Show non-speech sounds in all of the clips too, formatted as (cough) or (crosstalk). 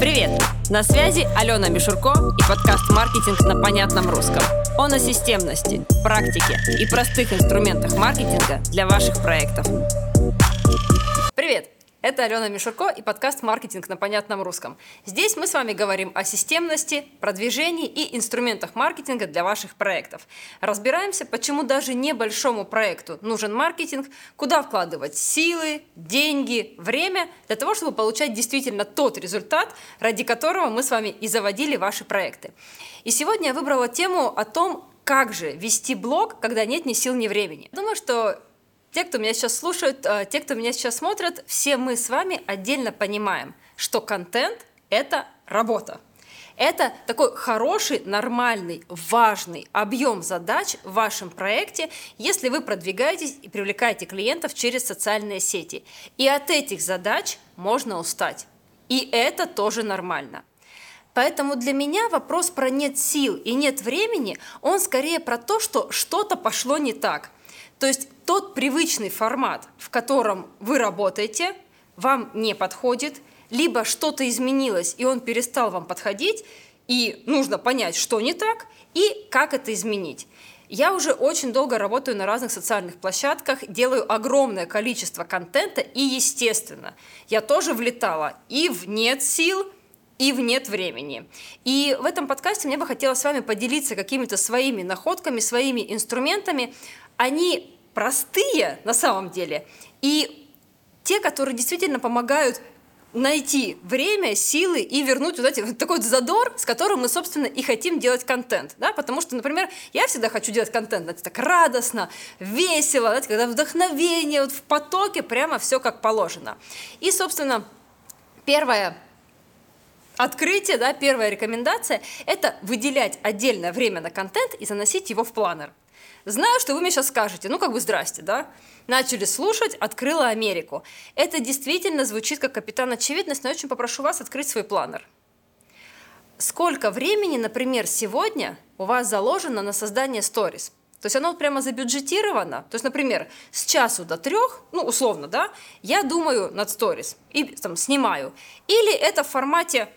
Привет! На связи Алена Мишурко и подкаст «Маркетинг на понятном русском». Он о системности, практике и простых инструментах маркетинга для ваших проектов. Это Алена Мишурко и подкаст «Маркетинг на понятном русском». Здесь мы с вами говорим о системности, продвижении и инструментах маркетинга для ваших проектов. Разбираемся, почему даже небольшому проекту нужен маркетинг, куда вкладывать силы, деньги, время для того, чтобы получать действительно тот результат, ради которого мы с вами и заводили ваши проекты. И сегодня я выбрала тему о том, как же вести блог, когда нет ни сил, ни времени. Думаю, что те, кто меня сейчас слушают, э, те, кто меня сейчас смотрят, все мы с вами отдельно понимаем, что контент – это работа. Это такой хороший, нормальный, важный объем задач в вашем проекте, если вы продвигаетесь и привлекаете клиентов через социальные сети. И от этих задач можно устать. И это тоже нормально. Поэтому для меня вопрос про нет сил и нет времени, он скорее про то, что что-то пошло не так. То есть тот привычный формат, в котором вы работаете, вам не подходит, либо что-то изменилось, и он перестал вам подходить, и нужно понять, что не так, и как это изменить. Я уже очень долго работаю на разных социальных площадках, делаю огромное количество контента, и, естественно, я тоже влетала и в нет сил, и в нет времени. И в этом подкасте мне бы хотелось с вами поделиться какими-то своими находками, своими инструментами. Они простые на самом деле, и те, которые действительно помогают найти время, силы и вернуть вот, эти, вот такой вот задор, с которым мы, собственно, и хотим делать контент. Да? Потому что, например, я всегда хочу делать контент, знаете, так радостно, весело, знаете, когда вдохновение, вот в потоке, прямо все как положено. И, собственно, первое открытие, да, первая рекомендация – это выделять отдельное время на контент и заносить его в планер. Знаю, что вы мне сейчас скажете, ну как бы здрасте, да? Начали слушать, открыла Америку. Это действительно звучит как капитан очевидность, но я очень попрошу вас открыть свой планер. Сколько времени, например, сегодня у вас заложено на создание сторис? То есть оно прямо забюджетировано. То есть, например, с часу до трех, ну, условно, да, я думаю над сторис и там снимаю. Или это в формате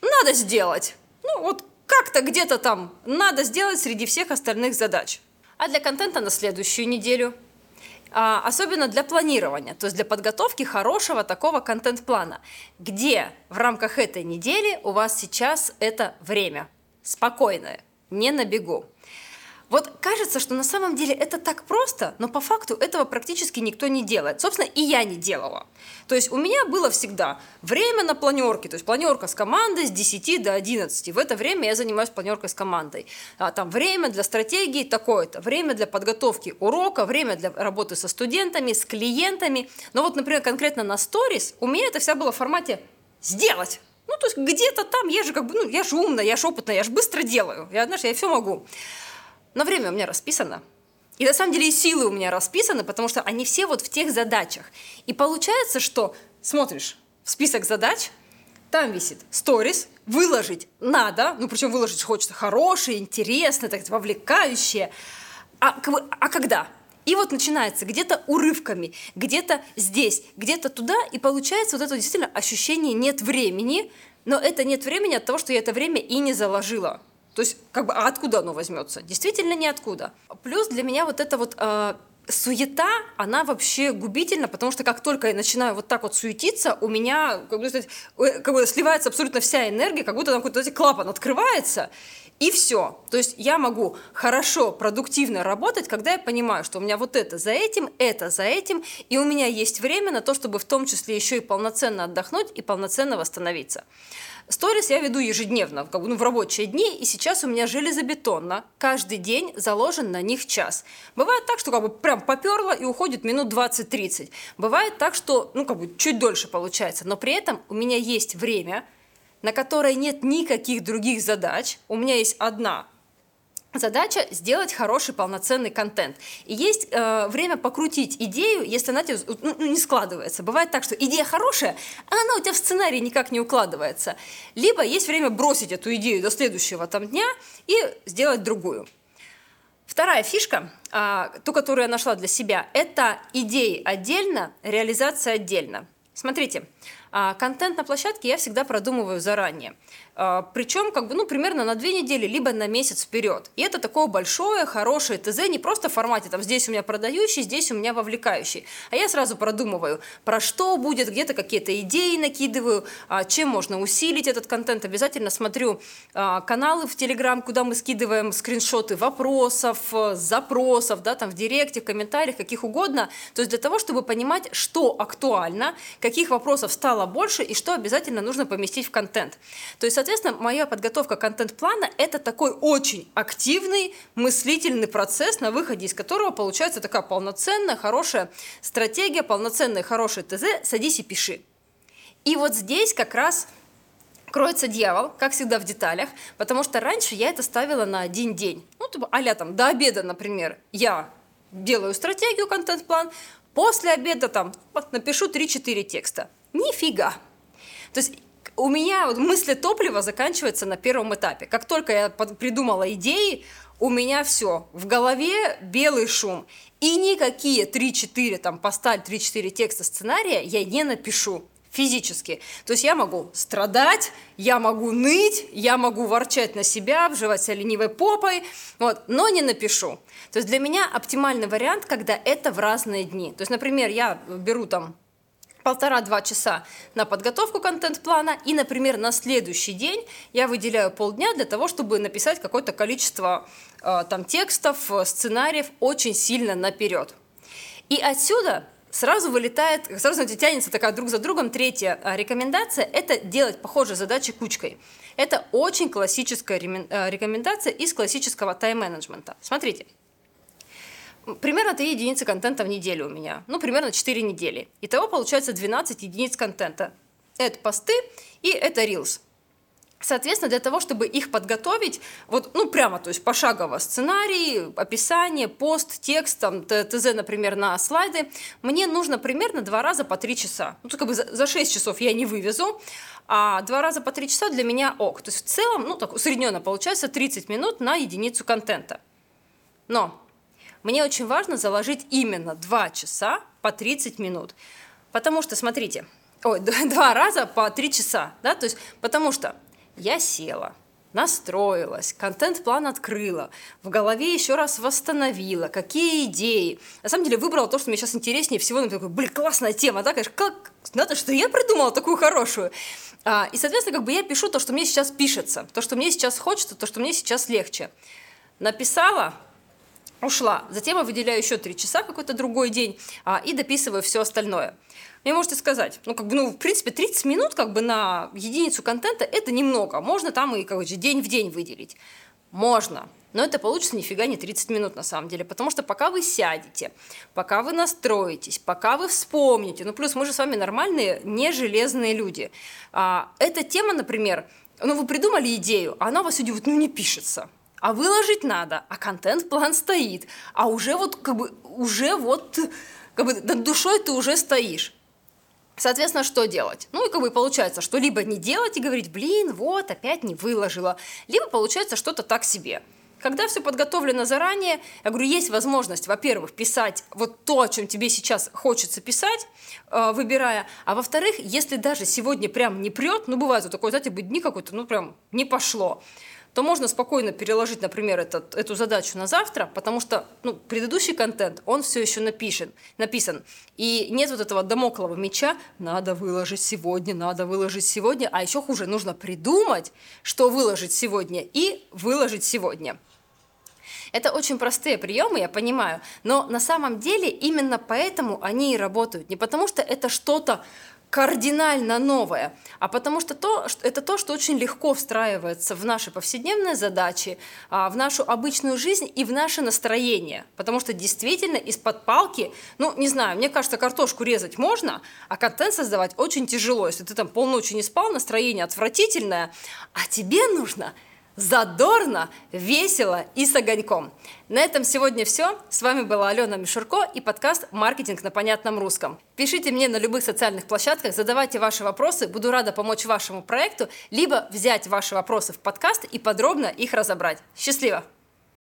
«надо сделать». Ну, вот как-то где-то там надо сделать среди всех остальных задач а для контента на следующую неделю. А, особенно для планирования, то есть для подготовки хорошего такого контент-плана, где в рамках этой недели у вас сейчас это время спокойное, не на бегу. Вот кажется, что на самом деле это так просто, но по факту этого практически никто не делает. Собственно, и я не делала. То есть у меня было всегда время на планерке, то есть планерка с командой с 10 до 11. В это время я занимаюсь планеркой с командой. А, там время для стратегии такое-то, время для подготовки урока, время для работы со студентами, с клиентами. Но вот, например, конкретно на сторис у меня это вся было в формате «сделать». Ну, то есть где-то там, я же как бы, ну, я же умная, я же опытная, я же быстро делаю. Я, знаешь, я все могу. Но время у меня расписано. И на самом деле и силы у меня расписаны, потому что они все вот в тех задачах. И получается, что смотришь в список задач, там висит сторис, выложить надо, ну причем выложить хочется хорошее, интересное, так вовлекающее. А, а когда? И вот начинается где-то урывками, где-то здесь, где-то туда, и получается вот это действительно ощущение нет времени, но это нет времени от того, что я это время и не заложила. То есть, как бы, а откуда оно возьмется? Действительно, ниоткуда. Плюс для меня вот это вот э, суета, она вообще губительна, потому что как только я начинаю вот так вот суетиться, у меня как бы, э, как бы сливается абсолютно вся энергия, как будто там какой-то клапан открывается, и все. То есть я могу хорошо, продуктивно работать, когда я понимаю, что у меня вот это за этим, это за этим, и у меня есть время на то, чтобы в том числе еще и полноценно отдохнуть и полноценно восстановиться. Сторис я веду ежедневно, как бы, ну, в рабочие дни, и сейчас у меня железобетонно каждый день заложен на них час. Бывает так, что как бы прям поперло и уходит минут 20-30. Бывает так, что ну, как бы чуть дольше получается, но при этом у меня есть время, на которое нет никаких других задач. У меня есть одна Задача сделать хороший полноценный контент. И есть э, время покрутить идею, если она тебе ну, ну, не складывается. Бывает так, что идея хорошая, а она у тебя в сценарий никак не укладывается. Либо есть время бросить эту идею до следующего там дня и сделать другую. Вторая фишка, э, ту, которую я нашла для себя, это идеи отдельно, реализация отдельно. Смотрите, А контент на площадке я всегда продумываю заранее. А, Причем как бы, ну, примерно на две недели, либо на месяц вперед. И это такое большое, хорошее ТЗ, не просто в формате, там, здесь у меня продающий, здесь у меня вовлекающий. А я сразу продумываю, про что будет, где-то какие-то идеи накидываю, а, чем можно усилить этот контент. Обязательно смотрю а, каналы в Телеграм, куда мы скидываем скриншоты вопросов, запросов, да, там в директе, в комментариях, каких угодно. То есть для того, чтобы понимать, что актуально, каких вопросов стало больше и что обязательно нужно поместить в контент. То есть, соответственно, моя подготовка контент-плана – это такой очень активный мыслительный процесс, на выходе из которого получается такая полноценная, хорошая стратегия, полноценный, хороший ТЗ «Садись и пиши». И вот здесь как раз кроется дьявол, как всегда в деталях, потому что раньше я это ставила на один день. Ну, типа, а там, до обеда, например, я делаю стратегию, контент-план, после обеда там напишу 3-4 текста. Нифига. То есть у меня вот мысли топлива заканчивается на первом этапе. Как только я придумала идеи, у меня все, в голове белый шум. И никакие 3-4, там, поставь 3-4 текста сценария я не напишу физически. То есть я могу страдать, я могу ныть, я могу ворчать на себя, вживать себя ленивой попой, вот, но не напишу. То есть для меня оптимальный вариант, когда это в разные дни. То есть, например, я беру там полтора-два часа на подготовку контент-плана, и, например, на следующий день я выделяю полдня для того, чтобы написать какое-то количество э, там текстов, сценариев очень сильно наперед. И отсюда сразу вылетает, сразу тянется такая друг за другом. Третья а, рекомендация – это делать похожие задачи кучкой. Это очень классическая а, рекомендация из классического тайм-менеджмента. Смотрите, примерно 3 единицы контента в неделю у меня, ну, примерно 4 недели. Итого получается 12 единиц контента. Это посты и это Reels. Соответственно, для того, чтобы их подготовить, вот, ну, прямо, то есть пошагово, сценарий, описание, пост, текст, там, ТЗ, например, на слайды, мне нужно примерно два раза по три часа. Ну, как бы за 6 часов я не вывезу, а два раза по три часа для меня ок. То есть в целом, ну, так усредненно получается 30 минут на единицу контента. Но мне очень важно заложить именно два часа по 30 минут. Потому что, смотрите, ой, (laughs) два раза по три часа, да, то есть, потому что я села, настроилась, контент-план открыла, в голове еще раз восстановила, какие идеи. На самом деле выбрала то, что мне сейчас интереснее всего. Ну, такой, блин, классная тема, да, конечно, как, надо, что я придумала такую хорошую. А, и, соответственно, как бы я пишу то, что мне сейчас пишется, то, что мне сейчас хочется, то, что мне сейчас легче. Написала, ушла. Затем я выделяю еще три часа, какой-то другой день, а, и дописываю все остальное. Мне можете сказать, ну, как бы, ну, в принципе, 30 минут как бы на единицу контента – это немного. Можно там и, короче, день в день выделить. Можно. Но это получится нифига не 30 минут на самом деле, потому что пока вы сядете, пока вы настроитесь, пока вы вспомните, ну плюс мы же с вами нормальные, не железные люди. А, эта тема, например, ну вы придумали идею, а она у вас идет, ну не пишется. А выложить надо, а контент-план стоит, а уже вот как бы, уже вот как бы над душой ты уже стоишь. Соответственно, что делать? Ну и как бы получается, что либо не делать и говорить, блин, вот, опять не выложила, либо получается что-то так себе. Когда все подготовлено заранее, я говорю, есть возможность, во-первых, писать вот то, о чем тебе сейчас хочется писать, э, выбирая, а во-вторых, если даже сегодня прям не прет, ну бывает вот такое, знаете, быть дни какой-то, ну прям не пошло, то можно спокойно переложить, например, этот, эту задачу на завтра, потому что ну, предыдущий контент, он все еще напишен, написан. И нет вот этого домоклого меча, надо выложить сегодня, надо выложить сегодня, а еще хуже, нужно придумать, что выложить сегодня, и выложить сегодня. Это очень простые приемы, я понимаю, но на самом деле именно поэтому они и работают. Не потому что это что-то кардинально новое, а потому что, то, что это то, что очень легко встраивается в наши повседневные задачи, а, в нашу обычную жизнь и в наше настроение. Потому что действительно из-под палки, ну, не знаю, мне кажется, картошку резать можно, а контент создавать очень тяжело. Если ты там полночи не спал, настроение отвратительное, а тебе нужно – задорно, весело и с огоньком. На этом сегодня все. С вами была Алена Мишурко и подкаст «Маркетинг на понятном русском». Пишите мне на любых социальных площадках, задавайте ваши вопросы, буду рада помочь вашему проекту, либо взять ваши вопросы в подкаст и подробно их разобрать. Счастливо!